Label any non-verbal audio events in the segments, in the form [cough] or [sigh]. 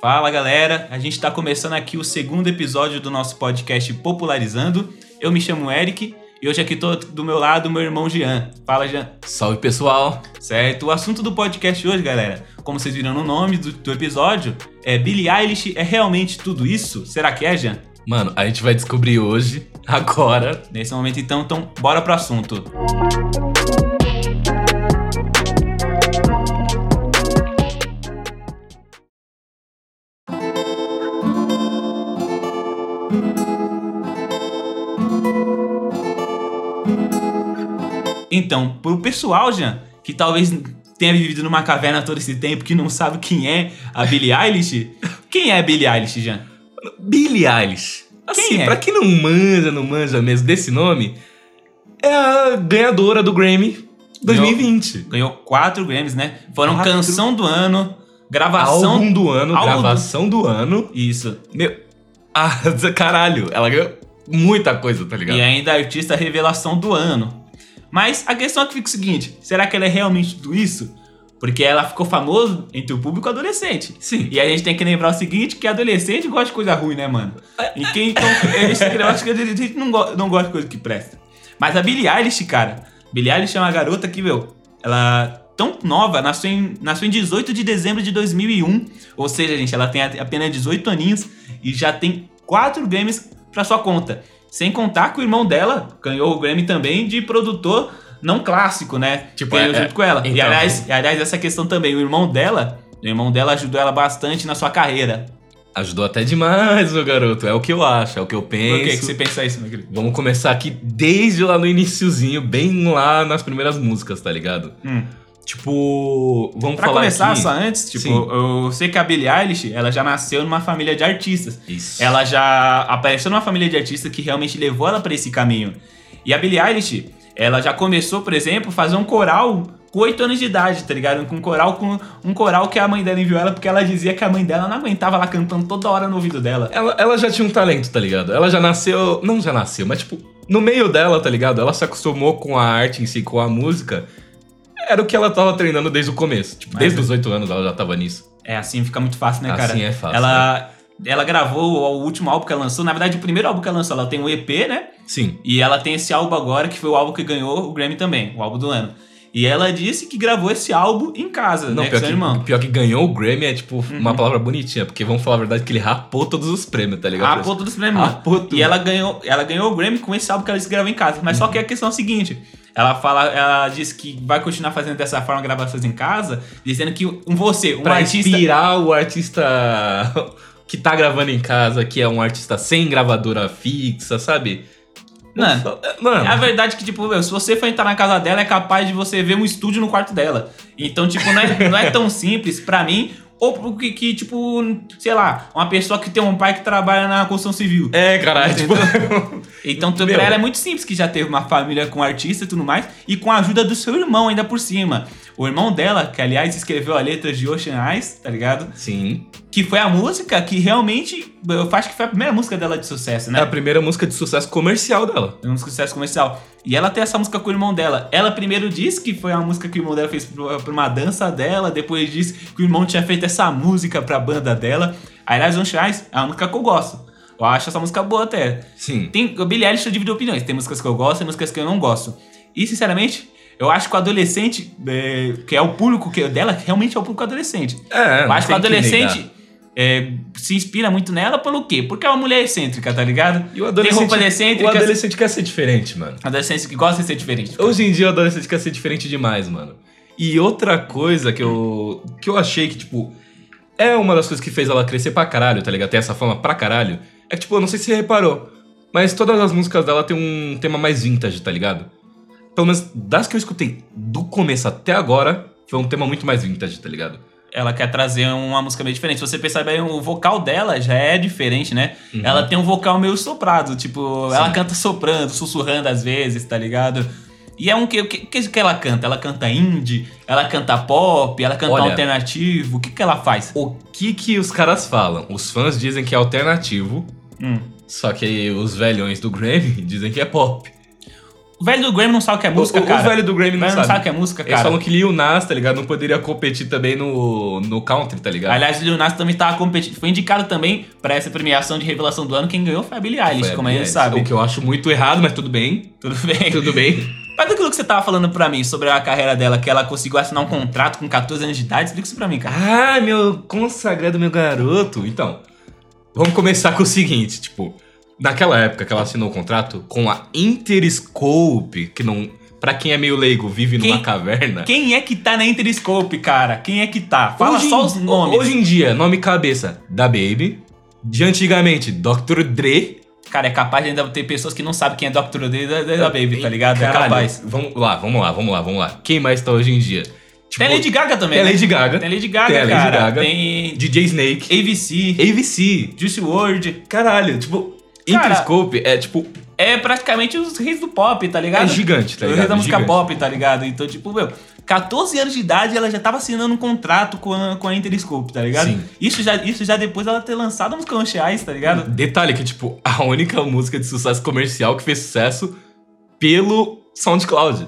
Fala galera, a gente está começando aqui o segundo episódio do nosso podcast Popularizando. Eu me chamo Eric e hoje aqui tô do meu lado meu irmão Jean. Fala Jean. Salve pessoal! Certo, o assunto do podcast hoje, galera, como vocês viram no nome do, do episódio, é Billie Eilish é realmente tudo isso? Será que é, Jean? Mano, a gente vai descobrir hoje, [laughs] agora. Nesse momento então, então bora pro assunto. Então, pro pessoal, Jean, que talvez tenha vivido numa caverna todo esse tempo, que não sabe quem é a Billie Eilish, quem é a Billie Eilish, Jean? Billie Eilish. Assim, Quem é? pra quem não manja, não manja mesmo desse nome, é a ganhadora do Grammy 2020. Ganhou quatro Grammys, né? Foram Quatro. canção do ano, gravação... Álbum do ano, Álbum do- gravação do ano. Isso. Meu. Ah, [laughs] caralho, ela ganhou muita coisa, tá ligado? E ainda artista revelação do ano. Mas a questão é que fica o seguinte: será que ela é realmente tudo isso? Porque ela ficou famosa entre o público adolescente. Sim. E a gente tem que lembrar o seguinte: que adolescente gosta de coisa ruim, né, mano? E quem então. Eu acho que adolescente não, go não gosta de coisa que presta. Mas a Billie Eilish, cara. Billie Eilish é uma garota que, meu, ela. Tão nova, nasceu em, nasceu em 18 de dezembro de 2001. Ou seja, gente, ela tem apenas 18 aninhos e já tem quatro Grammys pra sua conta. Sem contar que o irmão dela ganhou o Grammy também de produtor não clássico, né? Tipo, Ganhou é- junto com ela. E então- aliás, e, aliás, essa questão também, o irmão dela, o irmão dela ajudou ela bastante na sua carreira. Ajudou até demais, meu garoto. É o que eu acho, é o que eu penso. Por que, que você pensa isso, meu querido? Vamos começar aqui desde lá no iniciozinho, bem lá nas primeiras músicas, tá ligado? Hum. Tipo, vamos Pra falar começar, aqui... só antes, tipo, Sim. eu sei que a Billie Eilish, ela já nasceu numa família de artistas. Isso. Ela já apareceu numa família de artistas que realmente levou ela pra esse caminho. E a Billie Eilish, ela já começou, por exemplo, a fazer um coral com 8 anos de idade, tá ligado? Com um coral com um coral que a mãe dela enviou ela porque ela dizia que a mãe dela não aguentava ela cantando toda hora no ouvido dela. Ela, ela já tinha um talento, tá ligado? Ela já nasceu. Não já nasceu, mas tipo, no meio dela, tá ligado? Ela se acostumou com a arte em si, com a música. Era o que ela tava treinando desde o começo. Tipo, Mas desde é- os oito anos ela já tava nisso. É, assim fica muito fácil, né, cara? Assim é fácil, Ela, ela gravou o último álbum que ela lançou. Na verdade, o primeiro álbum que ela lançou, ela tem um EP, né? Sim. E ela tem esse álbum agora, que foi o álbum que ganhou o Grammy também, o álbum do ano. E ela disse que gravou esse álbum em casa, Não, né, com pior seu que, irmão. pior que ganhou o Grammy é tipo Uhum. uma palavra bonitinha, porque vamos falar a verdade que ele rapou todos os prêmios, tá ligado? Pô, todos os prêmios. Rapou tudo. E ela ganhou, ela ganhou o Grammy com esse álbum que ela disse que gravou em casa. Mas Uhum. só que a questão é a seguinte: ela fala, ela disse que vai continuar fazendo dessa forma gravações em casa, dizendo que um você, um pra artista. inspirar o artista que tá gravando em casa, que é um artista sem gravadora fixa, sabe? Mano, Mano, É a verdade que, tipo, meu, se você for entrar na casa dela, é capaz de você ver um estúdio no quarto dela. Então, tipo, não é, não é tão simples pra mim. Ou porque, que, tipo, sei lá, uma pessoa que tem um pai que trabalha na construção civil. é, caralho, tipo. [laughs] Então, Meu. pra ela é muito simples, que já teve uma família com artista e tudo mais, e com a ajuda do seu irmão ainda por cima. O irmão dela, que aliás escreveu a letra de Ocean Eyes, tá ligado? Sim. Que foi a música que realmente, eu acho que foi a primeira música dela de sucesso, né? É a primeira música de sucesso comercial dela. É um sucesso comercial. E ela tem essa música com o irmão dela. Ela primeiro disse que foi a música que o irmão dela fez pra uma dança dela. Depois disse que o irmão tinha feito essa música pra banda dela. Aliás, On Shines é uma música que eu gosto. Eu acho essa música boa até. Sim. Tem, o Billie Eilish eu divido opiniões. Tem músicas que eu gosto e músicas que eu não gosto. E, sinceramente, eu acho que o adolescente, é, que é o público que, dela, realmente é o público adolescente. É, eu acho que o adolescente é, se inspira muito nela pelo quê? Porque é uma mulher excêntrica, tá ligado? E o adolescente, Tem roupa excêntrica. o adolescente quer ser diferente, mano. Adolescente que gosta de ser diferente. Hoje em dia o adolescente quer ser diferente demais, mano. E outra coisa que eu, que eu achei que, tipo, é uma das coisas que fez ela crescer pra caralho, tá ligado? Ter essa fama pra caralho. É que, tipo, eu não sei se você reparou, mas todas as músicas dela tem um tema mais vintage, tá ligado? Pelo menos das que eu escutei do começo até agora, foi um tema muito mais vintage, tá ligado? Ela quer trazer uma música meio diferente. Se você pensar bem, o vocal dela já é diferente, né? Uhum. Ela tem um vocal meio soprado, tipo, Sim. ela canta soprando, sussurrando às vezes, tá ligado? E é um que, que que ela canta? Ela canta indie, ela canta pop, ela canta Olha. alternativo. O que que ela faz? O que que os caras falam? Os fãs dizem que é alternativo, Hum. só que os velhões do Grammy [laughs] dizem que é pop. O velho do Grammy não sabe o que é música, o, cara. o velho do Grammy não velho sabe. não sabe o que é música, Eles cara. falam que Lil Nas, tá ligado? Não poderia competir também no, no country, tá ligado? Aliás, o Lil Nas também tava competindo. Foi indicado também pra essa premiação de revelação do ano. Quem ganhou foi a Billie Eilish, como a gente sabe. O que eu acho muito errado, mas tudo bem. Tudo bem. Tudo bem. Mas aquilo que você tava falando pra mim sobre a carreira dela, que ela conseguiu assinar um contrato com 14 anos de idade, explica isso pra mim, cara. Ah, meu consagrado, meu garoto. Então, vamos começar com o seguinte, tipo, naquela época que ela assinou o contrato com a Interscope, que não, Pra quem é meio leigo, vive Quem- numa caverna. Quem é que tá na Interscope, cara? Quem é que tá? Fala Hoje só os nomes. Hoje em dia, nome cabeça da Baby. De antigamente, Dr. Dre. Cara, é capaz de ainda ter pessoas que não sabem quem é Dr. Dre da, da Baby, tá ligado? É capaz. Vamos lá, vamos lá, vamos lá, vamos lá. Quem mais tá hoje em dia? Tipo, Tem Lady Gaga também. Tem né? Lady Gaga. Tem Lady Gaga, Tem Lady cara. Gaga. Tem DJ Snake. AVC, AVC. Juice WRLD. Caralho, tipo, Interscope é tipo. É praticamente os reis do pop, tá ligado? É gigante, tá Os ligado? reis da música Gigante. pop, tá ligado? Então, tipo, meu, 14 anos de idade ela já tava assinando um contrato com a, com a Interscope, tá ligado? Sim. Isso já, isso já depois ela ter lançado a música Anchiais, tá ligado? Detalhe que, tipo, a única música de sucesso comercial que fez sucesso pelo SoundCloud.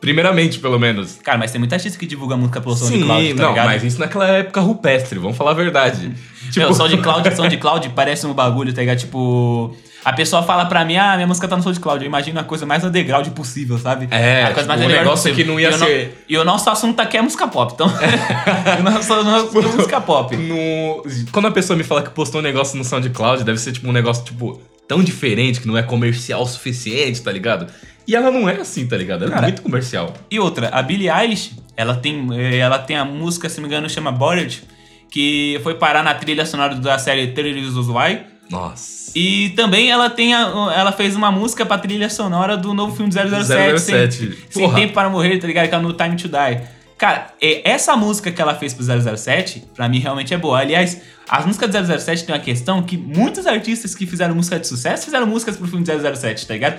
Primeiramente, pelo menos. Cara, mas tem muita artista que divulga música pelo Sim, SoundCloud, tá não, ligado? mas isso naquela época rupestre, vamos falar a verdade. Tipo, Meu, SoundCloud, SoundCloud parece um bagulho, tá ligado? Tipo, a pessoa fala pra mim, ah, minha música tá no SoundCloud. Eu imagino a coisa mais underground possível, sabe? É, a tipo, coisa mais um negócio possível. que não ia e ser- E o nosso assunto aqui é música pop, então... [laughs] [laughs] o nosso, nosso é música pop. no... Quando a pessoa me fala que postou um negócio no SoundCloud, deve ser tipo um negócio, tipo, tão diferente que não é comercial o suficiente, tá ligado? E ela não é assim, tá ligado? Ela Cara, é muito comercial. E outra, a Billie Eilish, ela tem, eh, ela tem a música, se não me engano, chama Bored, que foi parar na trilha sonora da série 30 Reasons Why. Nossa. E também ela tem a- ela fez uma música pra trilha sonora do novo filme 007, 007. Sem, sem. Tempo para Morrer, tá ligado? Que é no Time to Die. Cara, é- essa música que ela fez pro 007, pra mim realmente é boa. Aliás, as músicas do 007 tem uma questão que muitos artistas que fizeram música de sucesso fizeram músicas pro filme 007, tá ligado?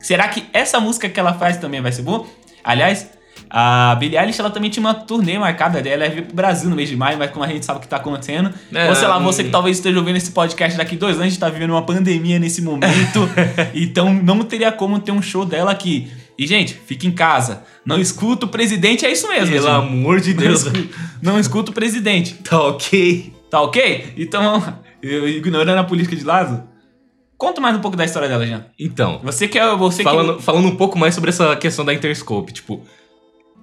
Será que essa música que ela faz também vai ser boa? Aliás, a Billie Eilish ela também tinha uma turnê marcada dela, ela ia vir pro Brasil no mês de maio, mas como a gente sabe o que tá acontecendo, É, ou sei lá, você que talvez esteja ouvindo esse podcast daqui dois anos, a gente tá vivendo uma pandemia nesse momento, [laughs] então não teria como ter um show dela aqui. E, gente, fica em casa. Não escuta o presidente, é isso mesmo. Pelo gente. amor de Não Deus. escuta, não escuta o presidente. [laughs] Tá ok. Tá ok? Então, eu, ignorando a política de lado, conta mais um pouco da história dela, Jean. Então, Você que é você falando, que falando um pouco mais sobre essa questão da Interscope, tipo,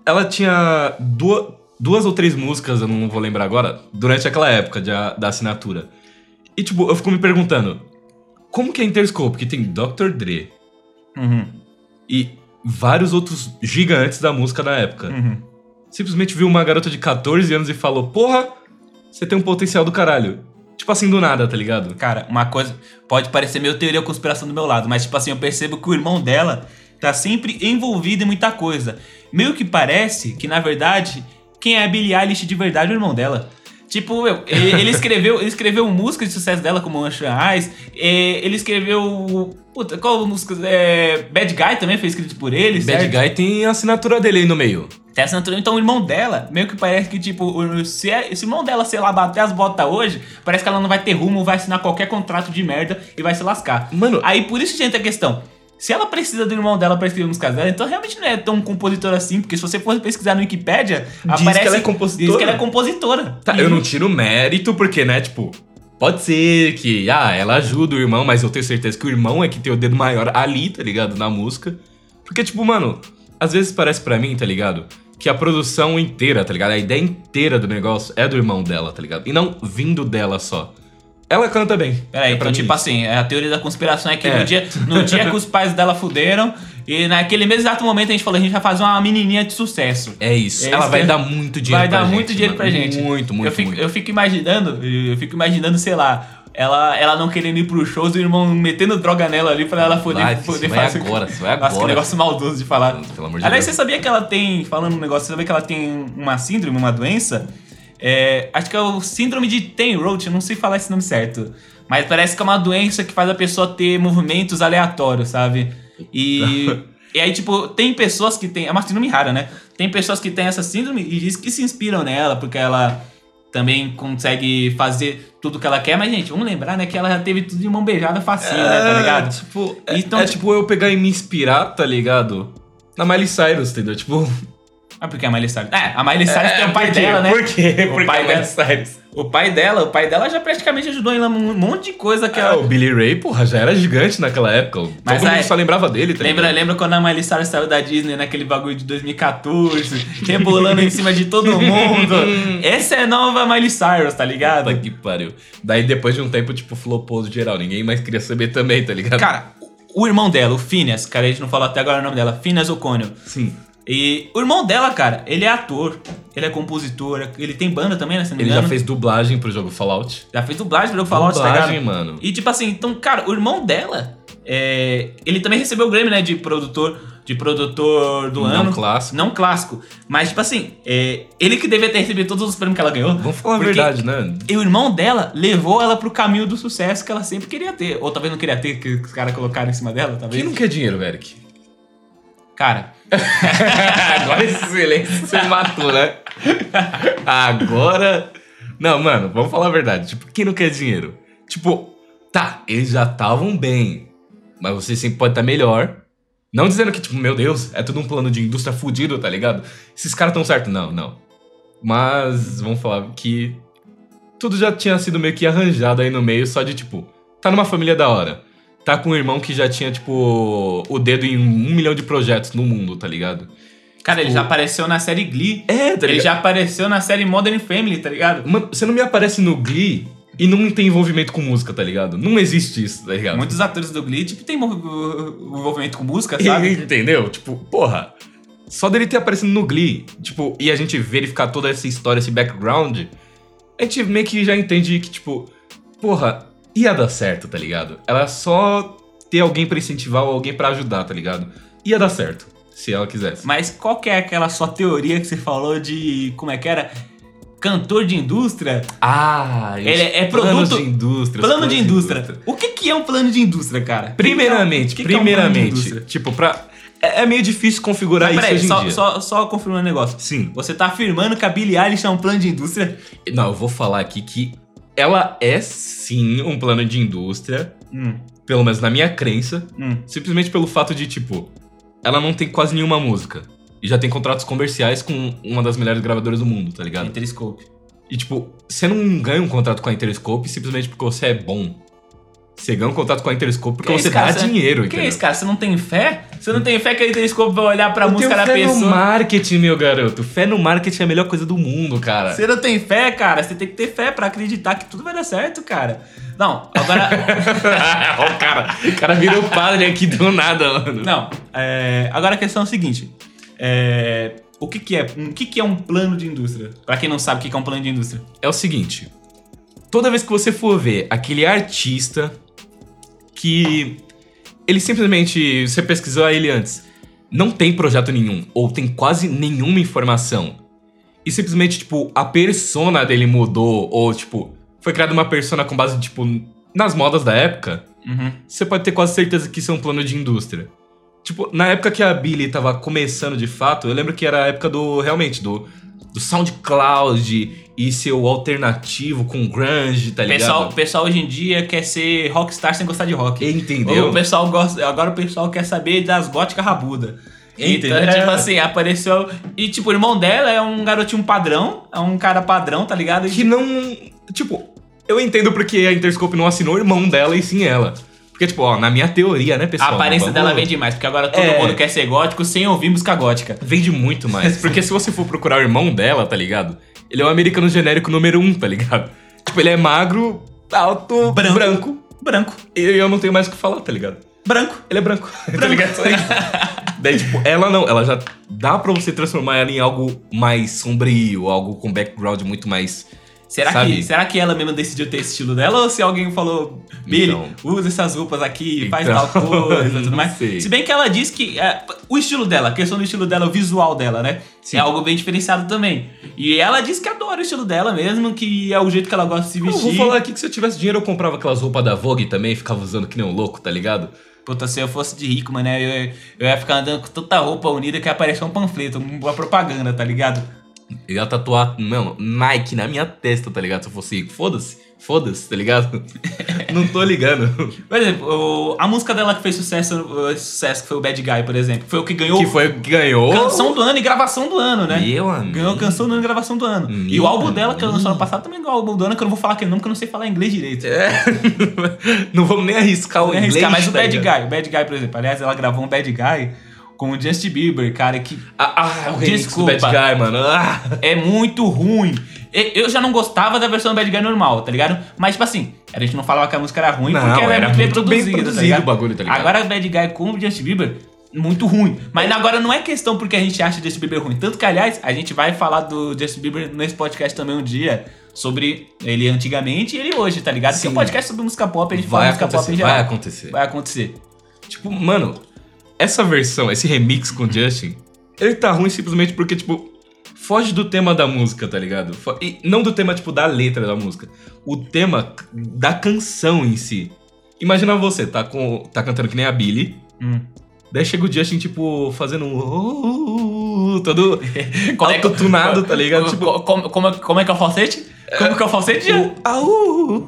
ela tinha duas, duas ou três músicas, eu não vou lembrar agora, durante aquela época de da assinatura. E, tipo, eu fico me perguntando, como que é a Interscope, que tem Dr. Dre Uhum, e vários outros gigantes da música na época, uhum. simplesmente viu uma garota de 14 anos e falou, porra, você tem um potencial do caralho. Tipo assim, do nada, tá ligado? Cara, uma coisa pode parecer meio teoria conspiração do meu lado, mas tipo assim, eu percebo que o irmão dela tá sempre envolvido em muita coisa. Meio que parece que na verdade quem é a Billie Eilish de verdade é o irmão dela. Tipo, meu, ele, [laughs] escreveu, ele escreveu músicas de sucesso dela como Ancha Eyes, ele escreveu, puta, qual música? É, Bad Guy também foi escrito por ele, Bad certo? Guy tem a assinatura dele aí no meio. Tem essa natureza. Então o irmão dela, meio que parece que, tipo, se, é- se o irmão dela, sei lá, bater as botas hoje, parece que ela não vai ter rumo, vai assinar qualquer contrato de merda e vai se lascar. Mano- Aí por isso, gente, a questão. Se ela precisa do irmão dela pra escrever músicas dela, então realmente não é tão compositora assim, porque se você for pesquisar no Wikipedia, aparece. que ela é compositora. Diz que ela é compositora. Tá, eu não tiro mérito, porque, né, tipo, pode ser que, ah, ela ajuda o irmão, mas eu tenho certeza que o irmão é que tem o dedo maior ali, tá ligado? Na música. Porque, tipo, mano, às vezes parece pra mim, tá ligado? Que a produção inteira, tá ligado? A ideia inteira do negócio é do irmão dela, tá ligado? E não vindo dela só. Ela canta bem. Peraí, É então, tipo assim, a teoria da conspiração é que É. no, dia, no [laughs] dia que os pais dela fuderam, e naquele mesmo exato momento a gente falou, a gente vai fazer uma menininha de sucesso. É isso. É ela isso vai que- dar muito dinheiro vai pra dar gente, muito dinheiro pra gente. Muito, muito, eu fico, muito. Eu fico imaginando, eu fico imaginando, sei lá, ela, ela não querendo ir pro shows e o irmão metendo droga nela ali pra ela poder, Vai, poder vai fazer. agora, isso vai Nossa, que agora. negócio maldoso de falar. Pelo amor de Aliás, Deus. você sabia que ela tem, falando um negócio, você sabia que ela tem uma síndrome, uma doença? É, acho que é o síndrome de Ten-Roach, eu não sei falar esse nome certo. Mas parece que é uma doença que faz a pessoa ter movimentos aleatórios, sabe? E, [laughs] e aí, tipo, tem pessoas que têm. É uma síndrome rara, né? Tem pessoas que têm essa síndrome e diz que se inspiram nela, porque ela. também consegue fazer tudo que ela quer, mas, gente, vamos lembrar, né, que ela já teve tudo de mão beijada facinho, né, tá ligado? Tipo, é, Então, é tipo- tipo eu pegar e me inspirar, tá ligado? Na Miley Cyrus, entendeu? Tipo. Ah, porque a Miley Cyrus. É, a Miley Cyrus tem o pai dela, né? Por quê? O Porque pai a Miley dela- Cyrus. O pai dela, o pai dela já praticamente ajudou ela um monte de coisa que É, ela. o Billy Ray, porra, já era gigante naquela época. Mas Todo aí- mundo só lembrava dele, tá Lembra, ligado? lembra quando a Miley Cyrus saiu da Disney naquele bagulho de 2014, rebolando em cima de todo mundo? [laughs] Essa é a nova Miley Cyrus, tá ligado? Puta que pariu. Daí depois de um tempo, tipo, flopou geral. Ninguém mais queria saber também, tá ligado? Cara, o irmão dela, o Phineas, cara, a gente não falou até agora o nome dela, Phineas O'Connell. Sim. E o irmão dela, cara, ele é ator, ele é compositor, ele tem banda também, né? Se não me Ele já engano. fez dublagem pro jogo Fallout. Já fez dublagem pro jogo Fallout, tá dublagem, ligado? mano. E tipo assim, então, cara, o irmão dela, é, ele também recebeu o Grammy, né, de produtor, de produtor do Não ano. clássico. Não clássico. Mas, tipo assim, é, ele que devia ter recebido todos os prêmios que ela ganhou. Vamos falar a verdade, né? E o irmão dela levou ela pro caminho do sucesso que ela sempre queria ter. Ou talvez não queria ter, que os caras colocaram em cima dela, talvez. Quem não quer dinheiro, Eric? Cara, [laughs] Agora esse silêncio você matou, né? Agora. Não, mano, vamos falar a verdade. Tipo, quem não quer dinheiro? Tipo, tá, eles já estavam bem. Mas você sempre pode estar melhor. Não dizendo que, tipo, meu Deus, é tudo um plano de indústria fudido, tá ligado? Esses caras tão certo. Não, não. Mas vamos falar que tudo já tinha sido meio que arranjado aí no meio, só de tipo, tá numa família da hora. Tá com um irmão que já tinha, tipo, o dedo em um milhão de projetos no mundo, tá ligado? cara, ele Tipo- já apareceu na série Glee. É, tá Ele já apareceu na série Modern Family, tá ligado? Mano, você não me aparece no Glee e não tem envolvimento com música, tá ligado? Não existe isso, tá ligado? Muitos atores do Glee, tipo, tem envol- envolvimento com música, sabe? [laughs] Entendeu? Tipo, porra. Só dele ter aparecido no Glee, tipo, e a gente verificar toda essa história, esse background, a gente meio que já entende que, tipo, porra, ia dar certo, tá ligado? Ela só ter alguém pra incentivar ou alguém pra ajudar, tá ligado? Ia dar certo, se ela quisesse. Mas qual que é aquela sua teoria que você falou de. Como é que era? Cantor de indústria? Ah, Ele é produto- de indústria. Plano planos de indústria. O que, que é um plano de indústria, cara? Primeiramente, O que que é um plano de primeiramente, indústria? tipo, pra. É, é meio difícil configurar Mas isso peraí, hoje em só, dia. só, só confirmando um negócio. Sim. Você tá afirmando que a Billie Eilish é um plano de indústria? Não, eu vou falar aqui que ela é sim um plano de indústria, Hum, pelo menos na minha crença, hum. simplesmente pelo fato de, tipo, ela não tem quase nenhuma música. E já tem contratos comerciais com uma das melhores gravadoras do mundo, tá ligado? Interscope. E, tipo, você não ganha um contrato com a Interscope simplesmente porque você é bom. Você ganha um contrato com a Interscope porque Que é você cara? dá Você- dinheiro, Que entendeu? é isso, cara? Você não tem fé? Você não tem fé que a Interscope vai olhar pra Eu música da fé no pessoa? marketing, meu garoto. Fé no marketing é a melhor coisa do mundo, cara. Você não tem fé, cara? Você tem que ter fé pra acreditar que tudo vai dar certo, cara. Não, agora. [laughs] O cara, o cara virou padre aqui do nada, mano. não, é, agora a questão é a seguinte. É, o que, que é? O que, que é um plano de indústria? Pra quem não sabe o que que é um plano de indústria. É o seguinte: toda vez que você for ver aquele artista que ele simplesmente. Você pesquisou ele antes, não tem projeto nenhum, ou tem quase nenhuma informação. E simplesmente, tipo, a persona dele mudou, ou, tipo, foi criada uma persona com base, tipo, nas modas da época. Uhum. você pode ter quase certeza que isso é um plano de indústria. Tipo, na época que a Billy tava começando de fato, eu lembro que era a época do, realmente, do, do SoundCloud e seu alternativo com grunge, tá ligado? pessoal, o pessoal hoje em dia quer ser rockstar sem gostar de rock. Entendeu? O pessoal gosta, agora o pessoal quer saber das góticas rabuda. Entendeu? Então, tipo assim, apareceu. E, tipo, o irmão dela é um garotinho padrão, é um cara padrão, tá ligado? Que não. Tipo, eu entendo porque a Interscope não assinou o irmão dela e sim ela. Porque, tipo, ó, na minha teoria, né, A pessoal? aparência Vamos- dela vende mais, porque agora todo É. mundo quer ser gótico sem ouvir música gótica. Vende muito mais. [laughs] Porque se você for procurar o irmão dela, tá ligado? Ele é o americano genérico número um, tá ligado? Tipo, ele é magro, alto, Branco. branco. Branco. E eu não tenho mais o que falar, tá ligado? Branco. Ele é branco. [laughs] tá ligado? [laughs] Daí, tipo, ela não, ela já dá pra você transformar ela em algo mais sombrio, algo com background muito mais. Será Sabe? que, será que ela mesma decidiu ter esse estilo dela? Ou se alguém falou, Billy, Então. usa essas roupas aqui, faz Então, tal [laughs] coisa tudo mais? sei. Se bem que ela diz que é, o estilo dela, a questão do estilo dela, o visual dela, né? Sim. É algo bem diferenciado também. E ela diz que adora o estilo dela mesmo, que é o jeito que ela gosta de se Eu vestir. vou falar aqui que se eu tivesse dinheiro eu comprava aquelas roupas da Vogue também e ficava usando que nem um louco, tá ligado? Puta, se eu fosse de rico, mano, eu, eu ia ficar andando com tanta roupa unida que ia aparecer um panfleto, uma propaganda, tá ligado? Eu ia tatuar, mano, Nike na minha testa, tá ligado? Se eu fosse, foda-se, foda-se, tá ligado? [laughs] Não tô ligando. Por exemplo, o- a música dela que fez sucesso, o sucesso, que foi o Bad Guy, por exemplo. Foi o que ganhou Que foi o que ganhou. canção do ano e gravação do ano, né? Meu amigo. Ganhou canção do ano e gravação do ano. e o Meu álbum dela, que ela lançou ano amigo. passado, também ganhou o álbum do ano, que eu não vou falar aquele nome, porque eu não sei falar inglês direito. É. [laughs] Não vamos nem arriscar o Não é inglês. arriscar, mas o tá Bad ligado? Guy, o Bad Guy, por exemplo. Aliás, ela gravou um Bad Guy com o Justin Bieber, cara, que Ah, ah, o Desculpa. do Bad Guy, mano. Ah. é muito ruim. Eu já não gostava da versão do Bad Guy normal, tá ligado? Mas, tipo assim, a gente não falava que a música era ruim Não, porque ela era muito bem produzida, tá o bagulho, tá ligado? Agora o Bad Guy com o Justin Bieber, muito ruim. Mas agora não é questão porque a gente acha o Justin Bieber ruim. Tanto que, aliás, a gente vai falar do Justin Bieber nesse podcast também um dia. Sobre ele antigamente e ele hoje, tá ligado? Porque Sim. o podcast sobre música pop, a gente fala Vai música pop em geral. vai acontecer. Vai acontecer. Tipo, mano, essa versão, esse remix com o Justin, ele tá ruim simplesmente porque, tipo, foge do tema da música, tá ligado? E não do tema, tipo, da letra da música. O tema da canção em si. Imagina você, tá, com, tá cantando que nem a Billy, Hum. daí chega o Justin, tipo, fazendo um... uh, todo [laughs] é autotunado, tá ligado? [laughs] Tipo, Co- como, como, é- como é que é o falsete? Como que é o falsete? O au, uh,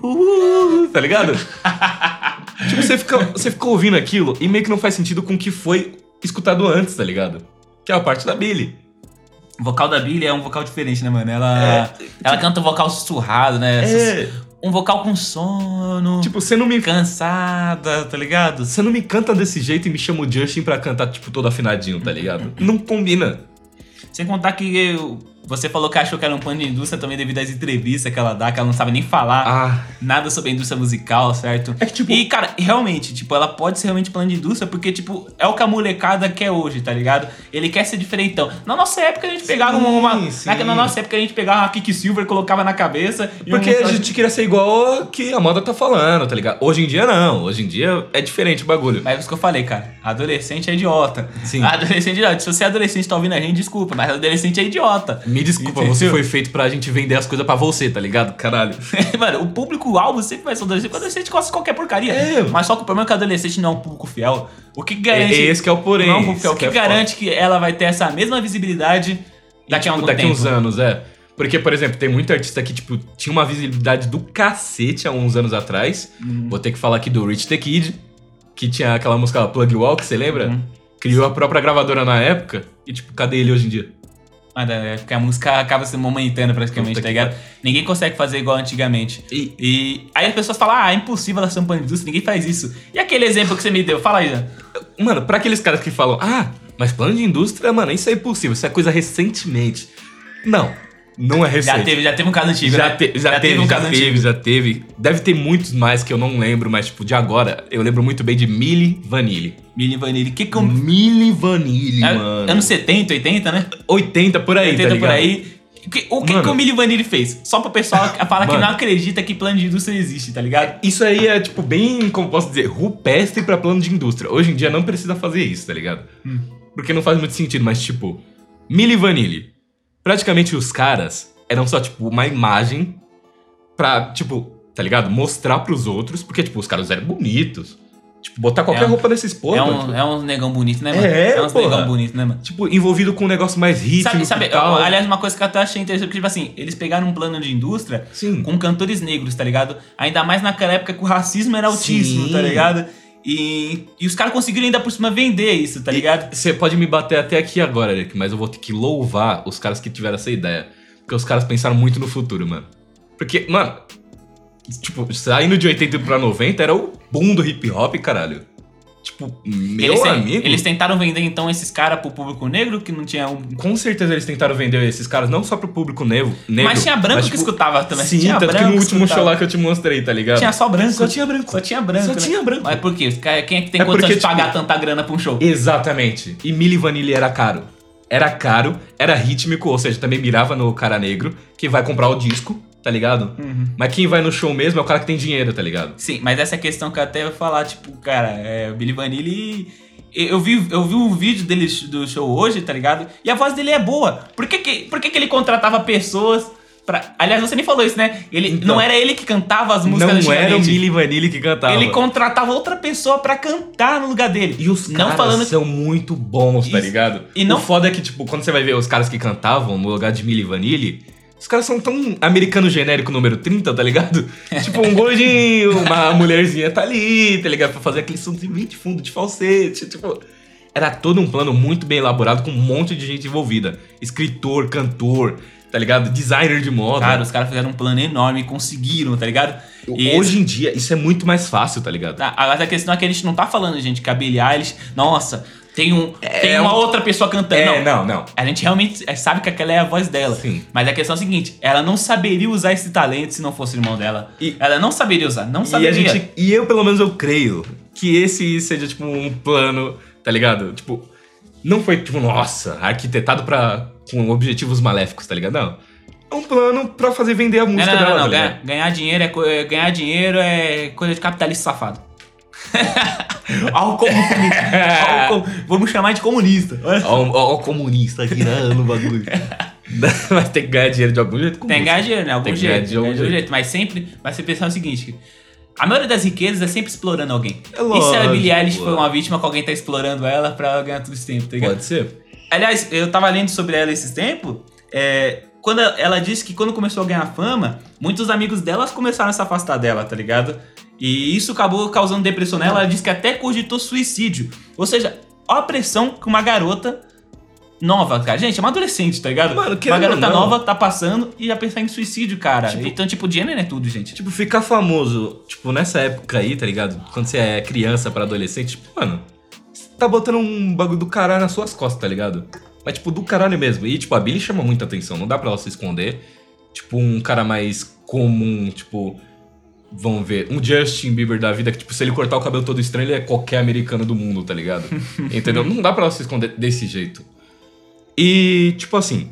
uh, tá ligado? [laughs] tipo, você fica, você fica ouvindo aquilo e meio que não faz sentido com o que foi escutado antes, tá ligado? Que é a parte da Billy. O vocal da Billie é um vocal diferente, né, mano? Ela, ela canta um vocal sussurrado, né? É. Um vocal com sono, Tipo, você não me cansada, tá ligado? você não me canta desse jeito e me chama o Justin pra cantar, tipo, todo afinadinho, tá ligado? Não combina. Sem contar que eu- você falou que achou que era um plano de indústria também devido às entrevistas que ela dá, que ela não sabe nem falar Ah, nada sobre a indústria musical, certo? É que, tipo- E, cara, realmente, tipo, ela pode ser realmente plano de indústria, porque, tipo, é o que a molecada quer hoje, tá ligado? Ele quer ser diferentão. Na nossa época, a gente pegava Sim, uma. sim. Na, na nossa época, a gente pegava uma Kicksilver, colocava na cabeça. e porque um- a gente queria ser igual a que a moda tá falando, tá ligado? Hoje em dia não, hoje em dia é diferente o bagulho. Mas é isso que eu falei, cara. Adolescente é idiota. Sim. [laughs] Adolescente é idiota. Se você é adolescente e tá ouvindo a gente, desculpa, mas adolescente é idiota. Me desculpa, Entendeu? você foi feito pra gente vender as coisas pra você, tá ligado? Caralho. [laughs] Mano, o público-alvo sempre vai ser adolescente. porque O adolescente gosta de qualquer porcaria. É. Mas só que o problema é que o adolescente não é um público fiel. O que É, garante. esse que é o porém. não é um público fiel. O esse que, é garante que ela vai ter essa mesma visibilidade daqui a tipo, algum daqui tempo? uns anos, é. Porque, por exemplo, tem muito artista que, tipo, tinha uma visibilidade do cacete há uns anos atrás. Uhum. Vou ter que falar aqui do Rich the Kid, que tinha aquela música Plug Walk, você lembra? Uhum. Criou a própria gravadora na época. E, tipo, cadê ele hoje em dia? Mas é porque a música acaba sendo momentânea praticamente, tá ligado? Ninguém consegue fazer igual antigamente. E, E aí as pessoas falam, ah, é impossível ela ser plano de indústria, ninguém faz isso. E aquele exemplo que você me deu? Fala aí, Jean. mano, pra aqueles caras que falam, ah, mas plano de indústria, mano, isso é impossível, isso é coisa recentemente. Não, não é recente. Já teve, já teve um caso antigo, Já, né? te- já, teve, um já caso teve, antigo. já teve. Deve ter muitos mais que eu não lembro, mas, tipo, de agora, eu lembro muito bem de Milli Vanilli. Milli Vanilli. Que que eu... Milli Vanilli, É, mano. Anos 70, 80, né? 80 por aí, 80 tá por aí. O que, Mano. que o Milli Vanilli fez? Só pro pessoal [laughs] falar que não acredita que plano de indústria existe, tá ligado? Isso aí é, tipo, bem, como posso dizer, rupestre pra plano de indústria. Hoje em dia não precisa fazer isso, tá ligado? Hum. Porque não faz muito sentido, mas, tipo, Milli Vanilli. Praticamente os caras eram só, tipo, uma imagem pra, tipo, tá ligado? Mostrar pros outros, porque, tipo, os caras eram bonitos. Tipo, botar qualquer É um- roupa desses porra, é, um, tipo, é um negão bonito, né, mano? É, uns porra. negão bonito, né, mano? tipo, envolvido com um negócio mais rítmico Sabe, sabe tal. aliás, uma coisa que eu até achei interessante, porque, tipo assim, eles pegaram um plano de indústria Sim. com cantores negros, tá ligado? Ainda mais naquela época que o racismo era altíssimo, Sim. tá ligado? E, e os caras conseguiram ainda por cima vender isso, tá ligado? Você pode me bater até aqui agora, Eric, mas eu vou ter que louvar os caras que tiveram essa ideia. Porque os caras pensaram muito no futuro, mano. Porque, mano, tipo, saindo de 80 pra 90 era o boom do hip hop, caralho. Tipo, meu eles, amigo. eles tentaram vender então esses caras pro público negro, que não tinha um. Com certeza eles tentaram vender esses caras não só pro público negro. negro Mas tinha branco que tipo, escutava também. Sim, tinha tanto que no último escutava. show lá que eu te mostrei, tá ligado? Tinha só branco. Só tinha branco. Só tinha branco. Só né? tinha branco. Mas por quê? Quem é que tem É condição de pagar tipo, tanta grana pra um show? Exatamente. E Milli Vanilli era caro. Era caro, era rítmico, ou seja, também mirava no cara negro, que vai comprar o disco, tá ligado? Uhum. Mas quem vai no show mesmo é o cara que tem dinheiro, tá ligado? Sim, mas essa questão que eu até ia falar, tipo, cara, é, o Billy Vanilli. Eu vi, eu vi um vídeo dele do show hoje, tá ligado? E a voz dele é boa. Por que, que, por que, que ele contratava pessoas pra... Aliás, você nem falou isso, né? Ele, Então. não era ele que cantava as músicas Não era o. Milli Vanilli que cantava. Ele contratava outra pessoa pra cantar no lugar dele. E os não caras falando são muito bons, tá ligado? E não- O foda é que, tipo, quando você vai ver os caras que cantavam no lugar de Milli Vanilli, os caras são tão americano genérico número 30, tá ligado? [laughs] tipo, um gordinho, uma mulherzinha tá ali, tá ligado? Pra fazer aquele somzinho de fundo de falsete, tipo... Era todo um plano muito bem elaborado com um monte de gente envolvida. Escritor, cantor, tá ligado? Designer de moda. Cara, os caras fizeram um plano enorme e conseguiram, tá ligado? E Hoje em dia, isso é muito mais fácil, tá ligado? Tá, agora a questão é que a gente não tá falando, gente, que a Billie Eilish, nossa, tem, um, tem É uma um- outra pessoa cantando. É, não. não, não. A gente realmente é, sabe que aquela é a voz dela. Sim. Mas a questão é a seguinte: ela não saberia usar esse talento se não fosse o irmão dela. E- ela não saberia usar, não E, a saberia. gente, e eu, pelo menos, eu creio que esse seja, tipo, um plano, tá ligado? Tipo, não foi, tipo, nossa, arquitetado pra, com objetivos maléficos, tá ligado? Não. É um plano pra fazer vender a Não, música não, não, dela, não, tá ganhar, ligado? ganhar dinheiro é, é- ganhar dinheiro é coisa de capitalista safado. Ao comunista. [laughs] Ao com- Vamos chamar de comunista. Olha só. Ó, ó, o comunista girando o bagulho. [laughs] Mas tem que ganhar dinheiro de algum jeito com Tem que ganhar dinheiro, né? Algum Tem que jeito. de algum ganhar de algum jeito. jeito. Mas sempre vai ser pensar o seguinte: a maioria das riquezas é sempre explorando alguém. É e se a lógico, Billie Eilish foi lógico. uma vítima que alguém tá explorando ela pra ela ganhar tudo esse tempo, tá ligado? Pode ser. Aliás, eu tava lendo sobre ela esses tempos. É, quando ela disse que quando começou a ganhar fama, muitos amigos delas começaram a se afastar dela, tá ligado? E isso acabou causando depressão nela. Ela disse que até cogitou suicídio. Ou seja, olha a pressão que uma garota nova, cara. Gente, é uma adolescente, tá ligado? Mano, uma garota nova tá passando e já pensar em suicídio, cara. Tipo- então, tipo, dinheiro é tudo, gente. Tipo, ficar famoso, tipo, nessa época aí, tá ligado? Quando você é criança pra adolescente, tipo, mano, você tá botando um bagulho do caralho nas suas costas, tá ligado? Mas, tipo, do caralho mesmo. E, tipo, a Billy chama muita atenção, não dá pra ela se esconder. Tipo, um cara mais comum, tipo, vamos ver, um Justin Bieber da vida, que, tipo, se ele cortar o cabelo todo estranho, ele é qualquer americano do mundo, tá ligado? [laughs] Entendeu? Não dá pra ela se esconder desse jeito. E, tipo assim,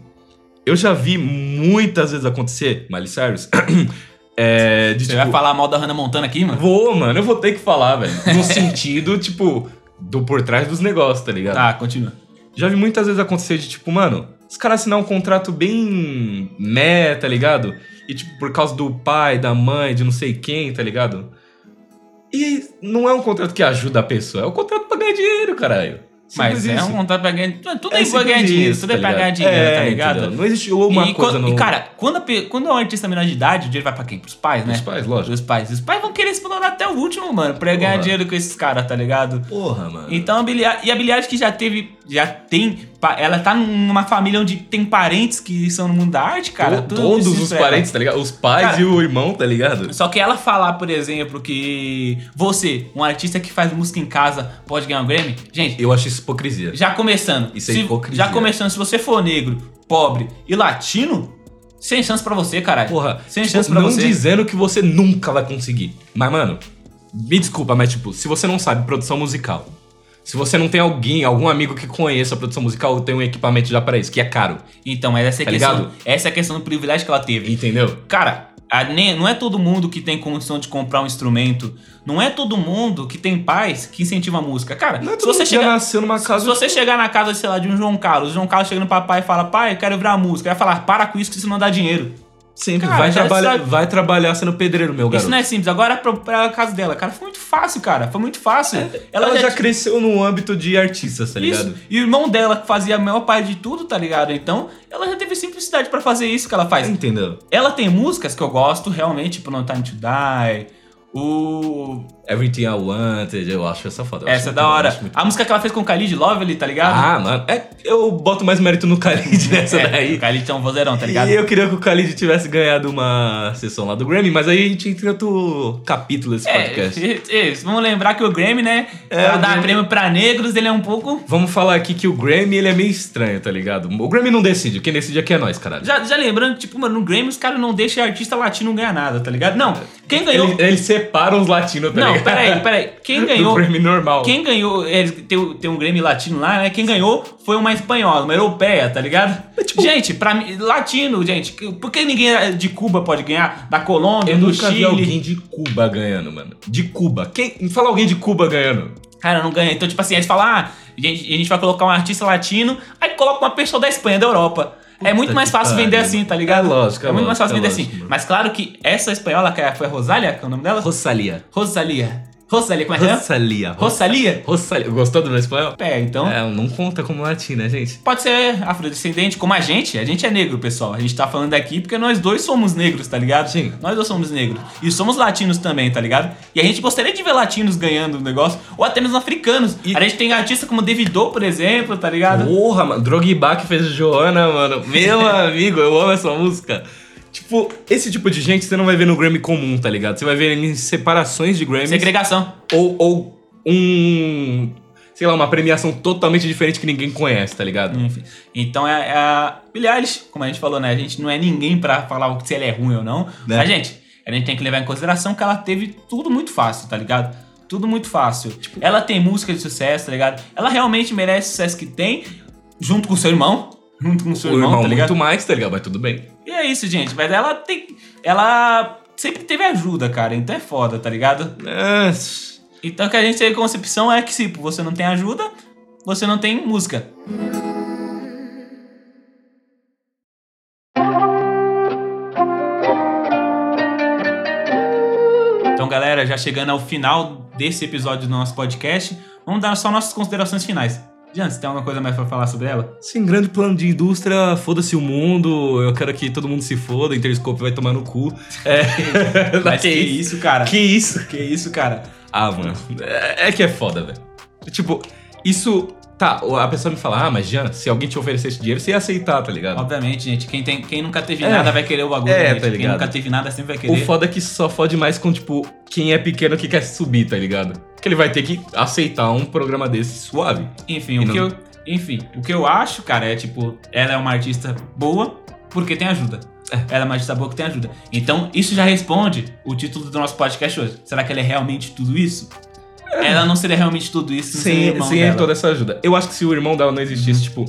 eu já vi muitas vezes acontecer, Miley Cyrus, [clears throat] é, de, Você tipo, vai falar mal da Hannah Montana aqui, mano? Vou, mano, eu vou ter que falar, velho. No [laughs] sentido, tipo, do por trás dos negócios, tá ligado? Tá, continua. Já vi muitas vezes acontecer de, tipo, mano, os caras assinar um contrato bem meh, tá ligado? E, tipo, por causa do pai, da mãe, de não sei quem, tá ligado? E não é um contrato que ajuda a pessoa, é um contrato pra ganhar dinheiro, caralho. Mas Simples é isso. um contrato pra ganhar. Tudo é, É pra ganhar simples dinheiro, isso, tudo é pra ligado? ganhar dinheiro, É, tá ligado? entendeu? Não existe uma e, coisa quando- no... e, cara, quando, a quando é um artista menor de idade, o dinheiro vai pra quem? Pros pais, né? Os pais, lógico. Os pais. Os pais vão querer explorar até o último, mano, pra ganhar dinheiro com esses caras, tá ligado? Porra, mano. Então a e a Eilish que já teve, já tem, ela tá numa família onde tem parentes que são no mundo da arte, cara. Todos os parentes, tá ligado? Os pais Cara, e o irmão, tá ligado? Só que ela falar, por exemplo, que você, um artista que faz música em casa, pode ganhar um Grammy, gente, Eu acho isso hipocrisia. já começando. Isso é se- hipocrisia. Já começando, se você for negro, pobre e latino, sem chance pra você, caralho. Porra, sem tipo, chance pra não você. dizendo que você nunca vai conseguir. Mas, mano, me desculpa, mas, tipo, se você não sabe produção musical, se você não tem alguém, algum amigo que conheça a produção musical, tem um equipamento já pra isso, que é caro. Então, mas essa é, a Tá questão, ligado? essa é a questão do privilégio que ela teve. Entendeu? Cara, a- nem- não é todo mundo que tem condição de comprar um instrumento. Não é todo mundo que tem pais que incentivam a música. Cara, Não é se você chegar. nasceu numa casa. Se você chegar na casa, sei lá, de um João Carlos, o João Carlos chega no papai e fala, pai, eu quero virar música. Ele vai falar, para com isso que isso não dá dinheiro. Sempre Cara, vai, já trabalhar, sabe- vai trabalhar sendo pedreiro, meu garoto. Isso não é simples. Agora pra, pra casa dela, cara, foi muito fácil, cara. Foi muito fácil. É, Ela, já t- cresceu no âmbito de artistas, tá ligado? Isso. E o irmão dela que fazia a maior parte de tudo, tá ligado? Então, ela já teve simplicidade pra fazer isso que ela faz. Entendeu? Ela tem músicas que eu gosto, realmente, tipo No Time to Die. O. Everything I Wanted, eu acho essa foda. Essa é da hora. A música que ela fez com o Khalid Lovely, tá ligado? Ah, mano, é, eu boto mais mérito no Khalid [laughs] nessa é, daí. O Khalid é um vozeirão, tá ligado? E eu queria que o Khalid tivesse ganhado uma sessão lá do Grammy, mas aí a gente entra outro capítulo desse podcast. É, isso. Vamos lembrar que o Grammy, né? É, o dá Grammy- prêmio pra negros, ele é um pouco. Vamos falar aqui que o Grammy ele é meio estranho, tá ligado? O Grammy não decide, quem decide aqui é nós, caralho. Já, já lembrando, tipo, mano, no Grammy os caras não deixam artista latino ganhar nada, tá ligado? Não, quem ganhou. Ele, ele separa os latinos, tá não, [laughs] peraí, peraí. Quem Do ganhou. Grammy normal. Quem ganhou, é, tem, tem um Grammy latino lá, né? Quem ganhou foi uma espanhola, uma europeia, tá ligado? tipo- gente, pra mim, latino, gente, por que ninguém de Cuba pode ganhar? Da Colômbia, Eu do nunca vi Chile? alguém de Cuba ganhando, mano. De Cuba. Quem, fala alguém de Cuba ganhando. Cara, não ganha. Então, tipo assim, eles falam, ah, a gente, a gente vai colocar um artista latino, aí coloca uma pessoa da Espanha, da Europa. É muito mais fácil vender assim, tá ligado? É lógico, é É muito mais fácil lógico, vender é assim. Mas claro que essa espanhola, que é- foi a Rosália, que é o nome dela? Rosalia. Rosalia. Rosalia, como é que é? Rosalia. Rosalia? Rosalia. Gostou do meu espanhol? É, então. É, não conta como latim, né, gente? Pode ser afrodescendente, como a gente. A gente é negro, pessoal. A gente tá falando aqui porque nós dois somos negros, tá ligado? Sim. Nós dois somos negros. E somos latinos também, tá ligado? E a gente gostaria de ver latinos ganhando o negócio, ou até mesmo africanos. E- A gente tem artistas como Davido, por exemplo, tá ligado? Porra, mano. Drogba que fez Joana, mano. Meu [laughs] amigo, eu amo essa música. Tipo, esse tipo de gente você não vai ver no Grammy comum, tá ligado? Você vai ver em separações de Grammys. Segregação. Ou, ou um. Sei lá, uma premiação totalmente diferente que ninguém conhece, tá ligado? Enfim. Então é, é a Billie Eilish, como a gente falou, né? A gente não é ninguém pra falar se ela é ruim ou não. Né? Mas, gente, a gente tem que levar em consideração que ela teve tudo muito fácil, tá ligado? Tudo muito fácil. Tipo, ela tem música de sucesso, tá ligado? Ela realmente merece o sucesso que tem, junto com o seu irmão. Junto com o seu o irmão, irmão tá ligado? muito mais, tá ligado? Mas tudo bem. E é isso, gente. Mas ela tem. Ela sempre teve ajuda, cara. Então é foda, tá ligado? É, Então o que a gente tem concepção é que se você não tem ajuda, você não tem música. Então, galera, já chegando ao final desse episódio do nosso podcast, vamos dar só nossas considerações finais. Jean, você tem alguma coisa mais pra falar sobre ela? Sem grande plano de indústria, foda-se o mundo, eu quero que todo mundo se foda, Interscope vai tomar no cu. [laughs] É. Mas [laughs] que isso, cara? Que isso? Que isso, cara? Ah, mano. É, é que é foda, velho. Tipo, isso. Tá, a pessoa me fala, ah, mas Jean, se alguém te oferecesse dinheiro, você ia aceitar, tá ligado? Obviamente, gente. Quem, tem, quem nunca teve É. nada vai querer o bagulho. É, gente. tá Quem ligado? nunca teve nada sempre vai O querer. foda é que só fode mais com, tipo, quem é pequeno que quer subir, tá ligado? Que ele vai ter que aceitar um programa desse suave. Enfim, o não- que eu, enfim, o que eu acho, cara, é tipo, ela é uma artista boa porque tem ajuda. Ela é uma artista boa que tem ajuda. Então, isso já responde o título do nosso podcast hoje. Será que ela é realmente tudo isso? Ela não seria realmente tudo isso sem, Sem, irmão sem toda essa ajuda. Eu acho que se o irmão dela não existisse, tipo,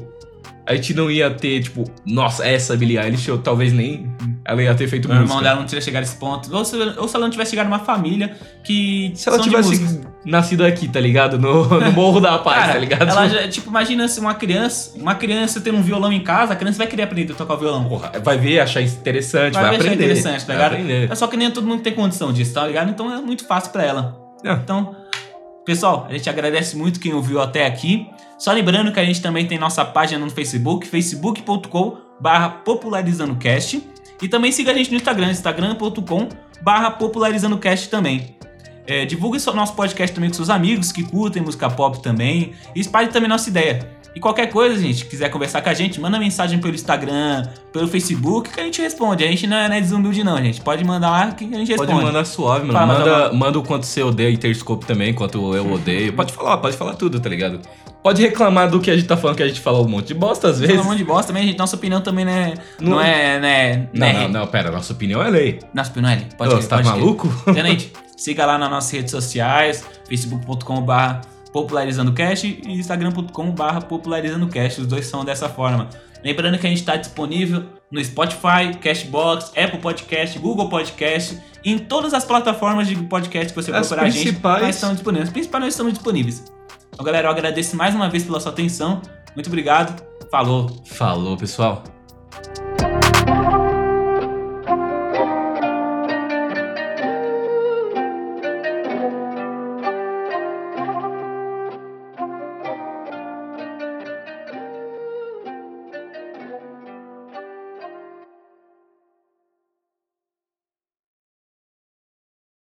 a gente não ia ter, tipo, nossa, essa Billie Eilish, ou talvez nem ela ia ter feito O música. irmão dela não teria chegado a esse ponto. Ou se, ou se ela não tivesse chegado numa família que. Se ela tivesse nascido aqui, tá ligado? No, [laughs] no Morro da Paz, Cara, tá ligado? ela já, tipo, imagina se uma criança, uma criança tendo um violão em casa, a criança vai querer aprender a tocar o violão. Porra, vai ver, achar interessante, vai, vai, aprender. interessante, tá ligado? É só que nem todo mundo tem condição disso, tá ligado? Então é muito fácil pra ela. É. Então, pessoal, a gente agradece muito quem ouviu até aqui. Só lembrando que a gente também tem nossa página no Facebook, facebook.com barra popularizandocast. E também siga a gente no Instagram, instagram.com barra popularizandocast também. É, divulgue o nosso podcast também com seus amigos que curtem música pop também. E espalhe também nossa ideia. E qualquer coisa, gente, quiser conversar com a gente, manda mensagem pelo Instagram, pelo Facebook, que a gente responde. A gente não é, não é desumilde, não, gente. Pode mandar lá que a gente responde. Pode mandar suave, mano. Fala, manda, manda manda o quanto você odeia Interscope também, quanto eu [laughs] odeio. Pode falar, pode falar tudo, tá ligado? Pode reclamar do que a gente tá falando, que a gente falou um monte de bosta às vezes. Fala um monte de bosta também, gente. Nossa opinião também né, não, Não- é. Né, Não, né, não, não, pera, nossa opinião é lei. Nossa opinião é. Pode Ô, crer, você tá pode maluco? [laughs] Então, gente, siga lá nas nossas redes sociais, facebook.com.br popularizandocast e instagram.com.br popularizandocast. Os dois são dessa forma. Lembrando que a gente está disponível no Spotify, Cashbox, Apple Podcast, Google Podcast, em todas as plataformas de podcast que você As procurar a gente, principais. nós estamos disponíveis. As principais nós estamos disponíveis. Então, galera, eu agradeço mais uma vez pela sua atenção. Muito obrigado. Falou. Falou, pessoal.